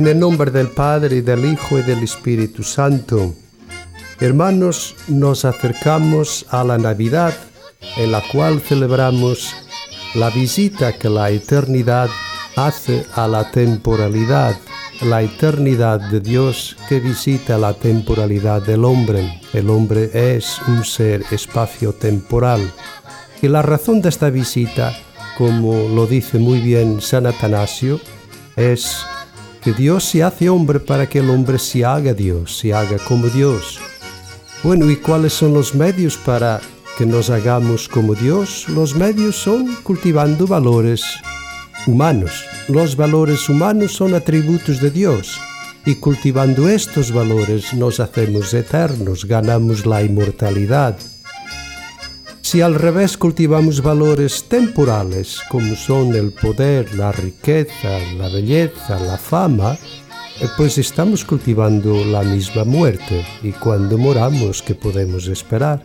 En el nombre del Padre, y del Hijo y del Espíritu Santo. Hermanos, nos acercamos a la Navidad, en la cual celebramos la visita que la eternidad hace a la temporalidad, la eternidad de Dios que visita la temporalidad del hombre. El hombre es un ser espacio-temporal. Y la razón de esta visita, como lo dice muy bien San Atanasio, es que Dios se hace hombre para que el hombre se haga Dios, se haga como Dios. Bueno, ¿y cuáles son los medios para que nos hagamos como Dios? Los medios son cultivando valores humanos. Los valores humanos son atributos de Dios y cultivando estos valores nos hacemos eternos, ganamos la inmortalidad. Si al revés cultivamos valores temporales, como son el poder, la riqueza, la belleza, la fama, eh, pues estamos cultivando la misma muerte y cuando moramos, ¿qué podemos esperar?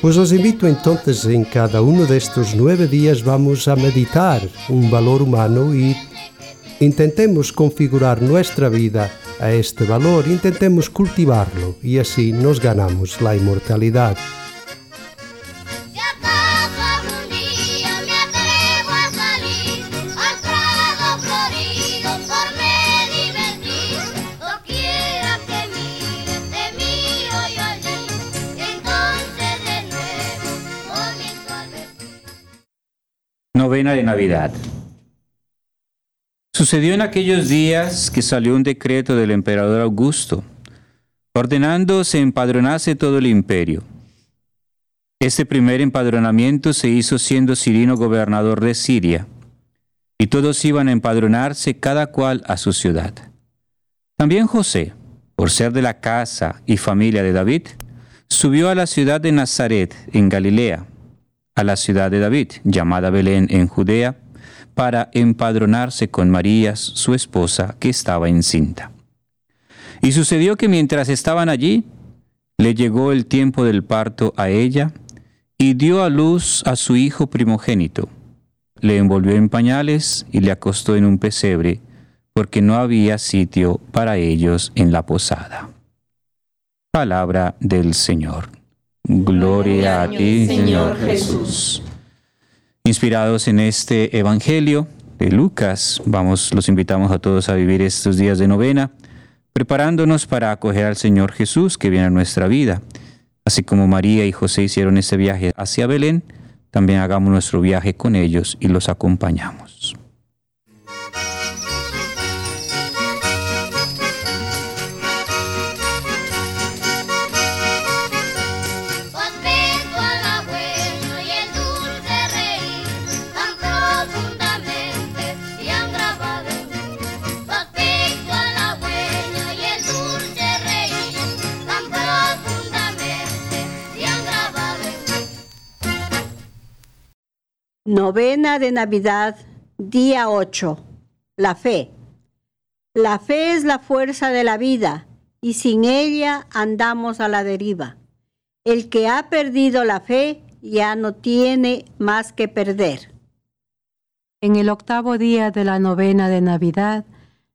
Pues os invito entonces en cada uno de estos nueve días vamos a meditar un valor humano y intentemos configurar nuestra vida a este valor, intentemos cultivarlo y así nos ganamos la inmortalidad. De Navidad. Sucedió en aquellos días que salió un decreto del emperador Augusto, ordenando se empadronase todo el imperio. Este primer empadronamiento se hizo siendo Cirino gobernador de Siria, y todos iban a empadronarse cada cual a su ciudad. También José, por ser de la casa y familia de David, subió a la ciudad de Nazaret, en Galilea, a la ciudad de David, llamada Belén en Judea, para empadronarse con María, su esposa, que estaba encinta. Y sucedió que mientras estaban allí, le llegó el tiempo del parto a ella, y dio a luz a su hijo primogénito. Le envolvió en pañales y le acostó en un pesebre, porque no había sitio para ellos en la posada. Palabra del Señor. Gloria a ti, Señor Jesús. Inspirados en este Evangelio de Lucas, vamos, los invitamos a todos a vivir estos días de novena, preparándonos para acoger al Señor Jesús que viene a nuestra vida. Así como María y José hicieron ese viaje hacia Belén, también hagamos nuestro viaje con ellos y los acompañamos. Novena de Navidad, día 8. La fe. La fe es la fuerza de la vida y sin ella andamos a la deriva. El que ha perdido la fe ya no tiene más que perder. En el octavo día de la novena de Navidad,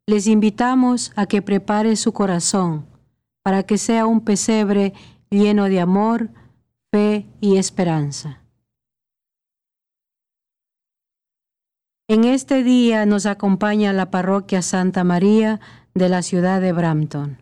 les invitamos a que prepare su corazón para que sea un pesebre lleno de amor, fe y esperanza. En este día nos acompaña la parroquia Santa María de la ciudad de Brampton.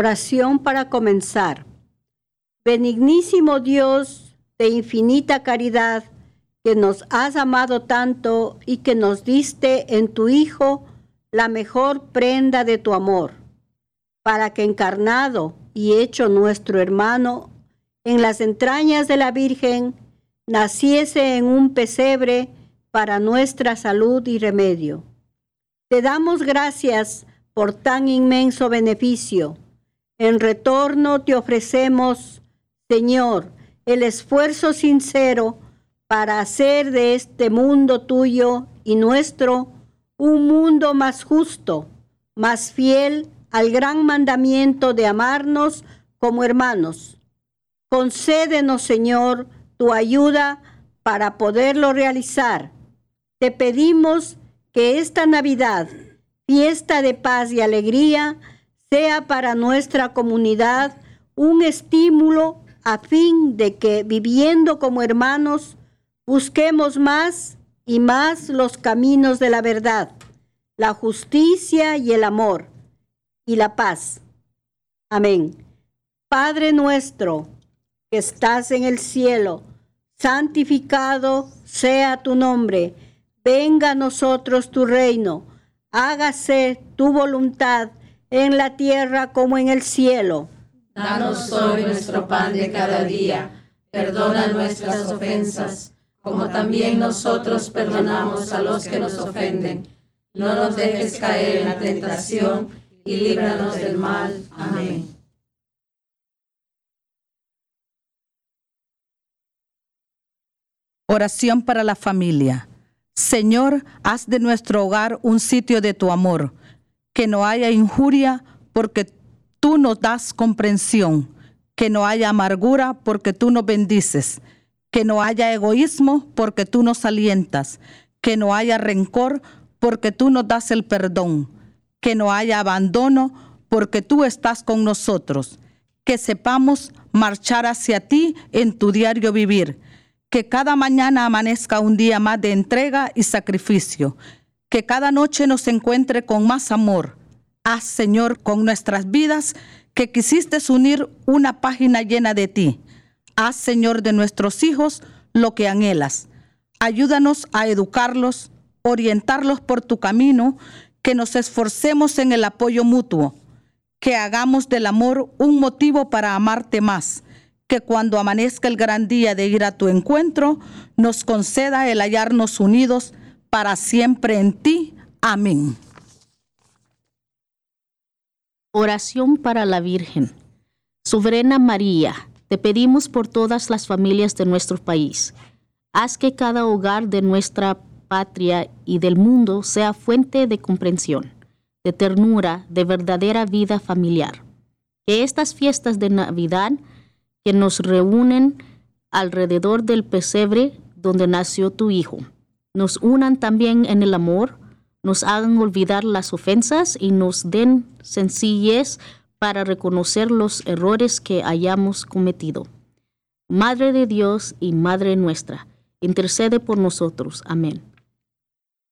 Oración para comenzar. Benignísimo Dios de infinita caridad, que nos has amado tanto y que nos diste en tu Hijo la mejor prenda de tu amor, para que encarnado y hecho nuestro hermano en las entrañas de la Virgen, naciese en un pesebre para nuestra salud y remedio. Te damos gracias por tan inmenso beneficio. En retorno te ofrecemos, Señor, el esfuerzo sincero para hacer de este mundo tuyo y nuestro un mundo más justo, más fiel al gran mandamiento de amarnos como hermanos. Concédenos, Señor, tu ayuda para poderlo realizar. Te pedimos que esta Navidad, fiesta de paz y alegría, sea para nuestra comunidad un estímulo a fin de que viviendo como hermanos busquemos más y más los caminos de la verdad, la justicia y el amor y la paz. Amén. Padre nuestro, que estás en el cielo, santificado sea tu nombre, venga a nosotros tu reino, hágase tu voluntad en la tierra como en el cielo. Danos hoy nuestro pan de cada día. Perdona nuestras ofensas, como también nosotros perdonamos a los que nos ofenden. No nos dejes caer en la tentación y líbranos del mal. Amén. Oración para la familia. Señor, haz de nuestro hogar un sitio de tu amor, que no haya injuria porque tú nos das comprensión, que no haya amargura porque tú nos bendices, que no haya egoísmo porque tú nos alientas, que no haya rencor porque tú nos das el perdón, que no haya abandono porque tú estás con nosotros, que sepamos marchar hacia ti en tu diario vivir, que cada mañana amanezca un día más de entrega y sacrificio, que cada noche nos encuentre con más amor. Haz, Señor, con nuestras vidas que quisiste unir una página llena de ti. Haz, Señor, de nuestros hijos lo que anhelas. Ayúdanos a educarlos, orientarlos por tu camino, que nos esforcemos en el apoyo mutuo, que hagamos del amor un motivo para amarte más, que cuando amanezca el gran día de ir a tu encuentro, nos conceda el hallarnos unidos para siempre en ti. Amén. Oración para la Virgen. Soberana María, te pedimos por todas las familias de nuestro país. Haz que cada hogar de nuestra patria y del mundo sea fuente de comprensión, de ternura, de verdadera vida familiar. Que estas fiestas de Navidad que nos reúnen alrededor del pesebre donde nació tu Hijo, nos unan también en el amor, nos hagan olvidar las ofensas y nos den sencillez para reconocer los errores que hayamos cometido. Madre de Dios y Madre nuestra, intercede por nosotros. Amén.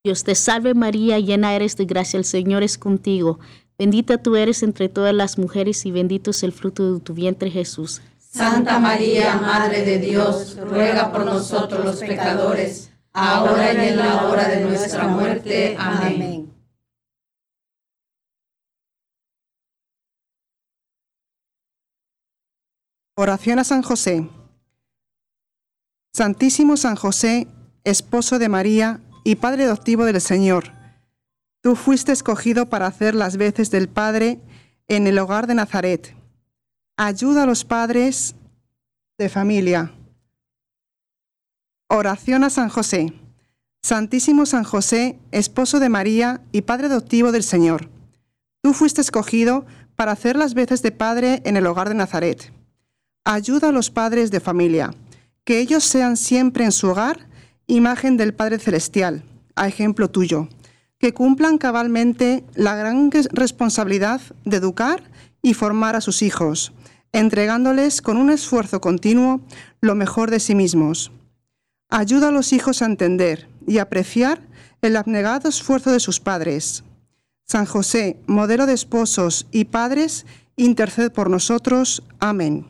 Dios te salve María, llena eres de gracia, el Señor es contigo. Bendita tú eres entre todas las mujeres y bendito es el fruto de tu vientre Jesús. Santa María, Madre de Dios, ruega por nosotros los pecadores, ahora y en la hora de nuestra muerte. Amén. Oración a San José. Santísimo San José, esposo de María y Padre adoptivo del Señor, tú fuiste escogido para hacer las veces del Padre en el hogar de Nazaret. Ayuda a los padres de familia. Oración a San José. Santísimo San José, esposo de María y Padre adoptivo del Señor, tú fuiste escogido para hacer las veces de Padre en el hogar de Nazaret. Ayuda a los padres de familia, que ellos sean siempre en su hogar imagen del Padre Celestial, a ejemplo tuyo, que cumplan cabalmente la gran responsabilidad de educar y formar a sus hijos, entregándoles con un esfuerzo continuo lo mejor de sí mismos. Ayuda a los hijos a entender y apreciar el abnegado esfuerzo de sus padres. San José, modelo de esposos y padres interced por nosotros. Amén.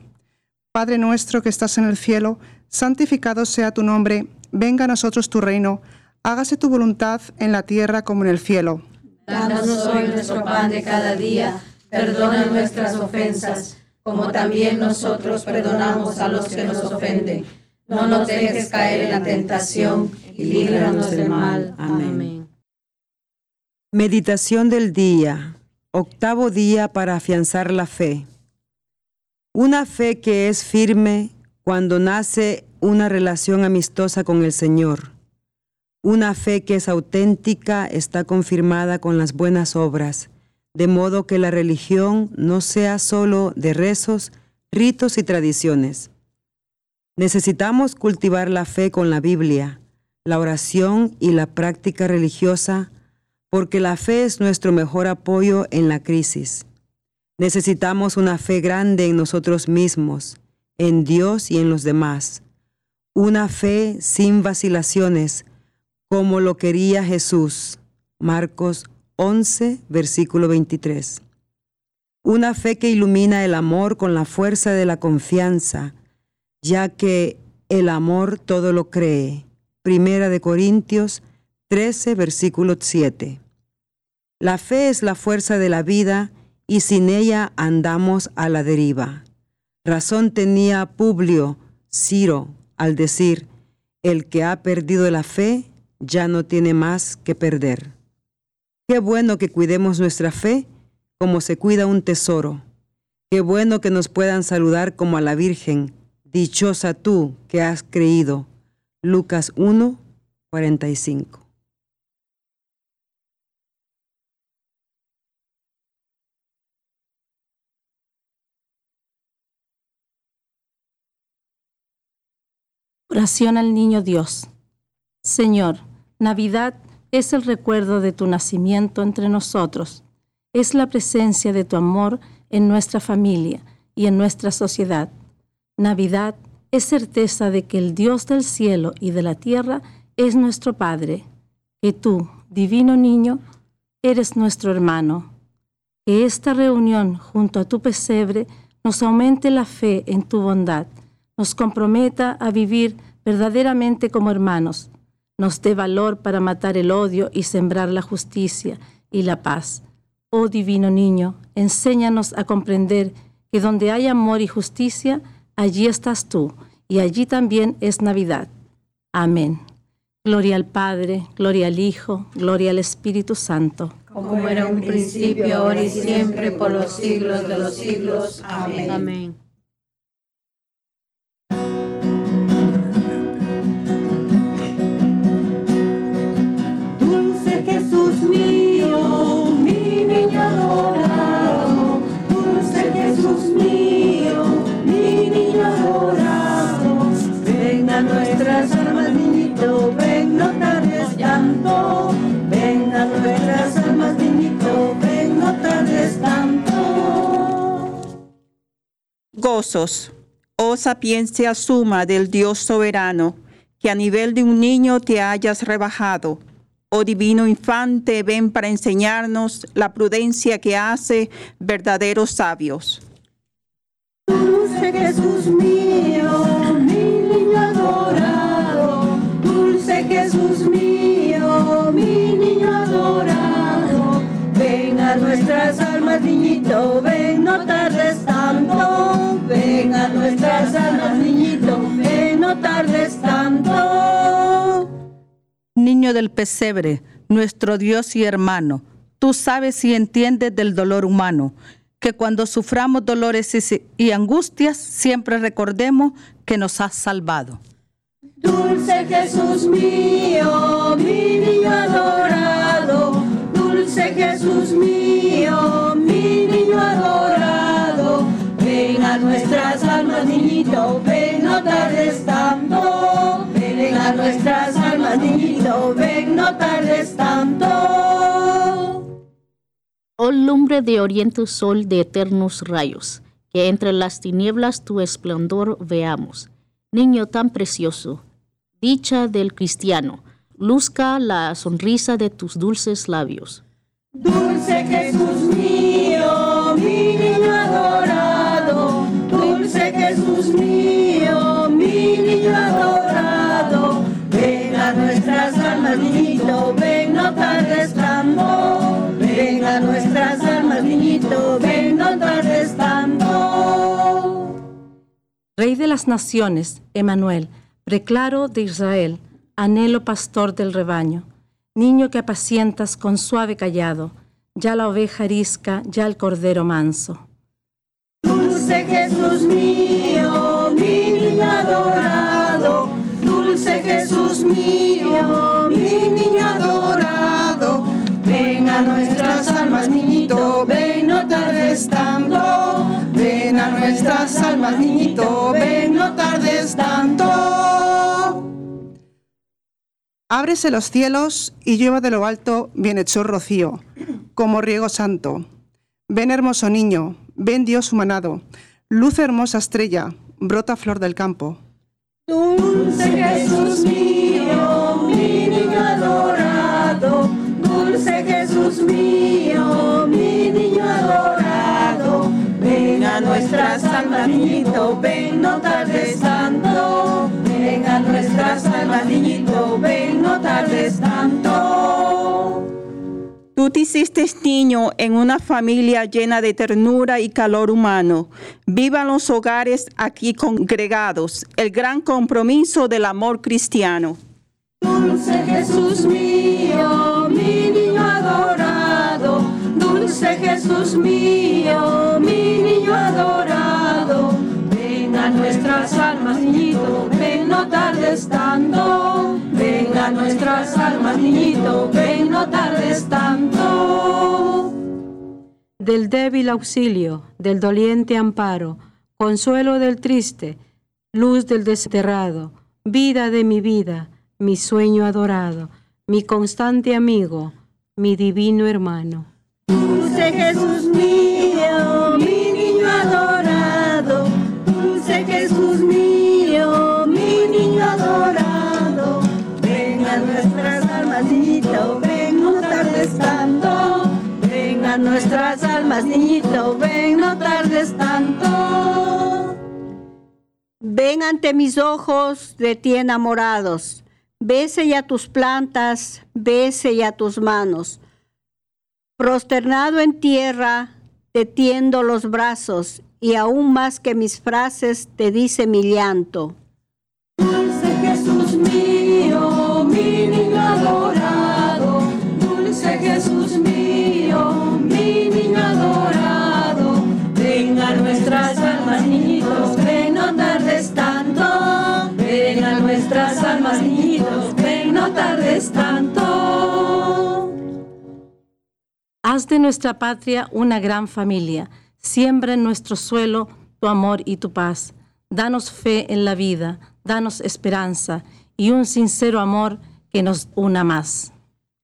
Padre nuestro que estás en el cielo, santificado sea tu nombre, venga a nosotros tu reino, hágase tu voluntad en la tierra como en el cielo. Danos hoy nuestro pan de cada día, perdona nuestras ofensas, como también nosotros perdonamos a los que nos ofenden. No nos dejes caer en la tentación y líbranos del mal. Amén. Meditación del día. Octavo día para afianzar la fe. Una fe que es firme cuando nace una relación amistosa con el Señor. Una fe que es auténtica está confirmada con las buenas obras, de modo que la religión no sea solo de rezos, ritos y tradiciones. Necesitamos cultivar la fe con la Biblia, la oración y la práctica religiosa, porque la fe es nuestro mejor apoyo en la crisis. Necesitamos una fe grande en nosotros mismos, en Dios y en los demás. Una fe sin vacilaciones, como lo quería Jesús. Marcos 11, versículo 23. Una fe que ilumina el amor con la fuerza de la confianza, ya que el amor todo lo cree. Primera de Corintios 13, versículo 7. La fe es la fuerza de la vida y sin ella andamos a la deriva. Razón tenía Publio, Ciro, al decir, el que ha perdido la fe ya no tiene más que perder. Qué bueno que cuidemos nuestra fe como se cuida un tesoro. Qué bueno que nos puedan saludar como a la Virgen, Dichosa tú que has creído. Lucas 1, 45. Oración al Niño Dios. Señor, Navidad es el recuerdo de tu nacimiento entre nosotros. Es la presencia de tu amor en nuestra familia y en nuestra sociedad. Navidad es certeza de que el Dios del cielo y de la tierra es nuestro Padre, que tú, divino niño, eres nuestro hermano. Que esta reunión junto a tu pesebre nos aumente la fe en tu bondad, nos comprometa a vivir verdaderamente como hermanos, nos dé valor para matar el odio y sembrar la justicia y la paz. Oh divino niño, enséñanos a comprender que donde hay amor y justicia, allí estás tú, y allí también es Navidad. Amén. Gloria al Padre, gloria al Hijo, gloria al Espíritu Santo. Como era un principio, ahora y siempre, por los siglos de los siglos. Amén. Amén. Gozos, oh sapiencia suma del Dios soberano, que a nivel de un niño te hayas rebajado. Oh divino infante, ven para enseñarnos la prudencia que hace verdaderos sabios. Dulce Jesús mío, mi niño adorado. Dulce Jesús mío, mi niño adorado. Ven a nuestras almas, niñito, ven, no tardes tanto. Nuestras almas, niñito, ven, no tardes tanto. Niño del pesebre, nuestro Dios y hermano, tú sabes y entiendes del dolor humano, que cuando suframos dolores y- y angustias, siempre recordemos que nos has salvado. Dulce Jesús mío, Lumbre de oriente sol de eternos rayos, que entre las tinieblas tu esplendor veamos. Niño tan precioso, dicha del cristiano, luzca la sonrisa de tus dulces labios. Dulce Jesús mío, mi niño adorado, dulce Jesús mío, mi niño adorado, ven a nuestras almas, niñito, ven a las naciones, Emanuel, preclaro de Israel, anhelo pastor del rebaño, niño que apacientas con suave callado, ya la oveja arisca, ya el cordero manso. Dulce Jesús mío, mi niño adorado. Dulce Jesús mío, mi niño adorado. Ven a nuestras almas, niñito, ven, no tardes tanto. Ven a nuestras almas, niñito, ven, no tardes tanto. Ábrese los cielos y llueva de lo alto bienhechor rocío, como riego santo. Ven hermoso niño, ven Dios humanado, luz hermosa estrella, brota flor del campo. Dulce Jesús mío, no tardes tanto. Ven a nuestras almas, niñito, ven, no tardes tanto. Tú te hiciste niño en una familia llena de ternura y calor humano. Vivan los hogares aquí congregados, el gran compromiso del amor cristiano. Dulce Jesús mío, mi niño adorado. Dulce Jesús mío, almas, niñito, ven, no tardes tanto. Ven a nuestras almas, niñito, ven, no tardes tanto. Del débil auxilio, del doliente amparo, consuelo del triste, luz del desterrado, vida de mi vida, mi sueño adorado, mi constante amigo, mi divino hermano. Dulce Jesús nuestras almas, niñito, ven, no tardes tanto. Ven ante mis ojos de ti enamorados. Bese ya tus plantas, bese ya tus manos. Prosternado en tierra, te tiendo los brazos y aún más que mis frases te dice mi llanto. Haz de nuestra patria una gran familia. Siembra en nuestro suelo tu amor y tu paz. Danos fe en la vida, danos esperanza y un sincero amor que nos una más.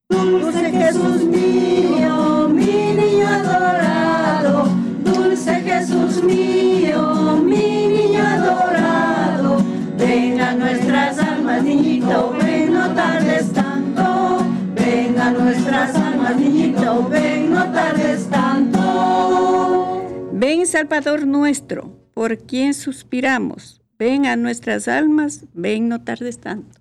Dulce Jesús mío, mi niño adorado. Dulce Jesús mío, mi niño adorado. Ven a nuestras almas, niñito, ven, no tardes tanto. Ven a nuestras almas, niñito, ven, Ven Salvador nuestro, por quien suspiramos. Ven a nuestras almas, ven no tardes tanto.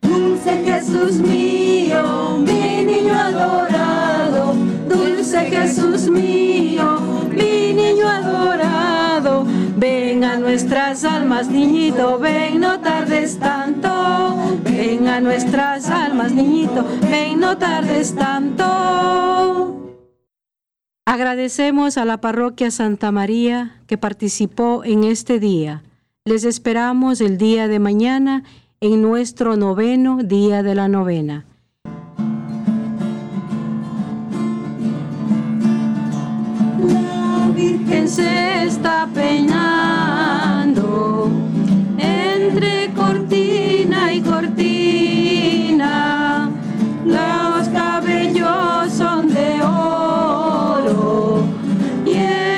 Dulce Jesús mío, mi niño adorado. Dulce Jesús mío, mi niño adorado. Ven a nuestras almas, niñito, ven, no tardes tanto. Ven a nuestras almas, niñito, ven, no tardes tanto. Agradecemos a la parroquia Santa María que participó en este día. Les esperamos el día de mañana en nuestro noveno día de la novena. La Virgen se está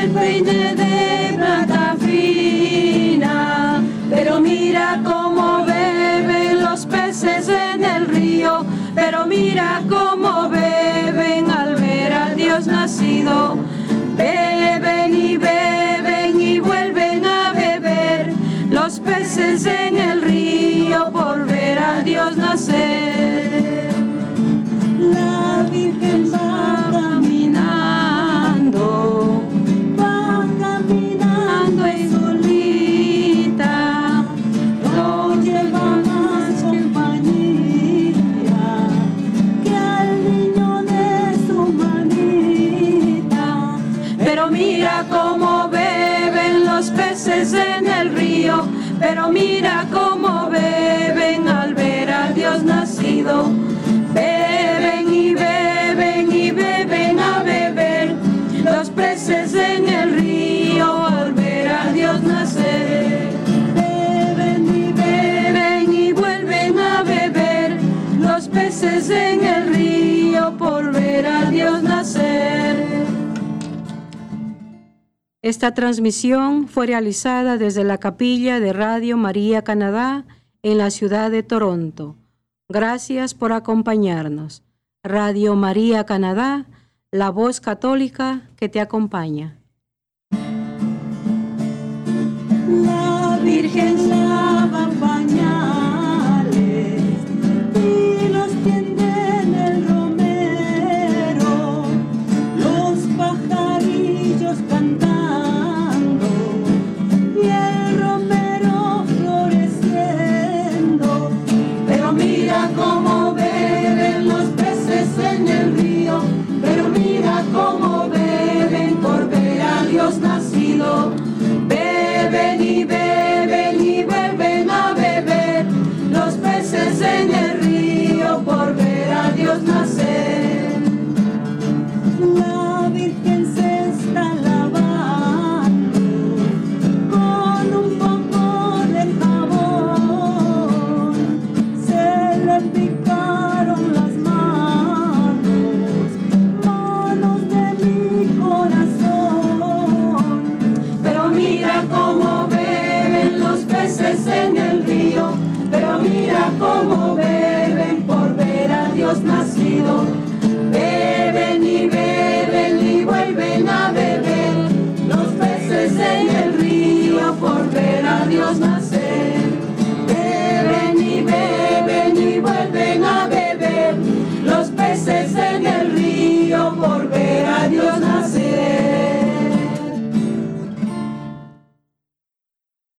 el peine de plata fina, pero mira cómo beben los peces en el río, pero mira cómo beben al ver al Dios nacido. Beben y beben y vuelven a beber los peces en el río por ver al Dios nacer. en el río, pero mira cómo beben al ver a Dios nacido. Beben y beben. Esta transmisión fue realizada desde la capilla de Radio María Canadá en la ciudad de Toronto. Gracias por acompañarnos. Radio María Canadá, la voz católica que te acompaña. La Virgen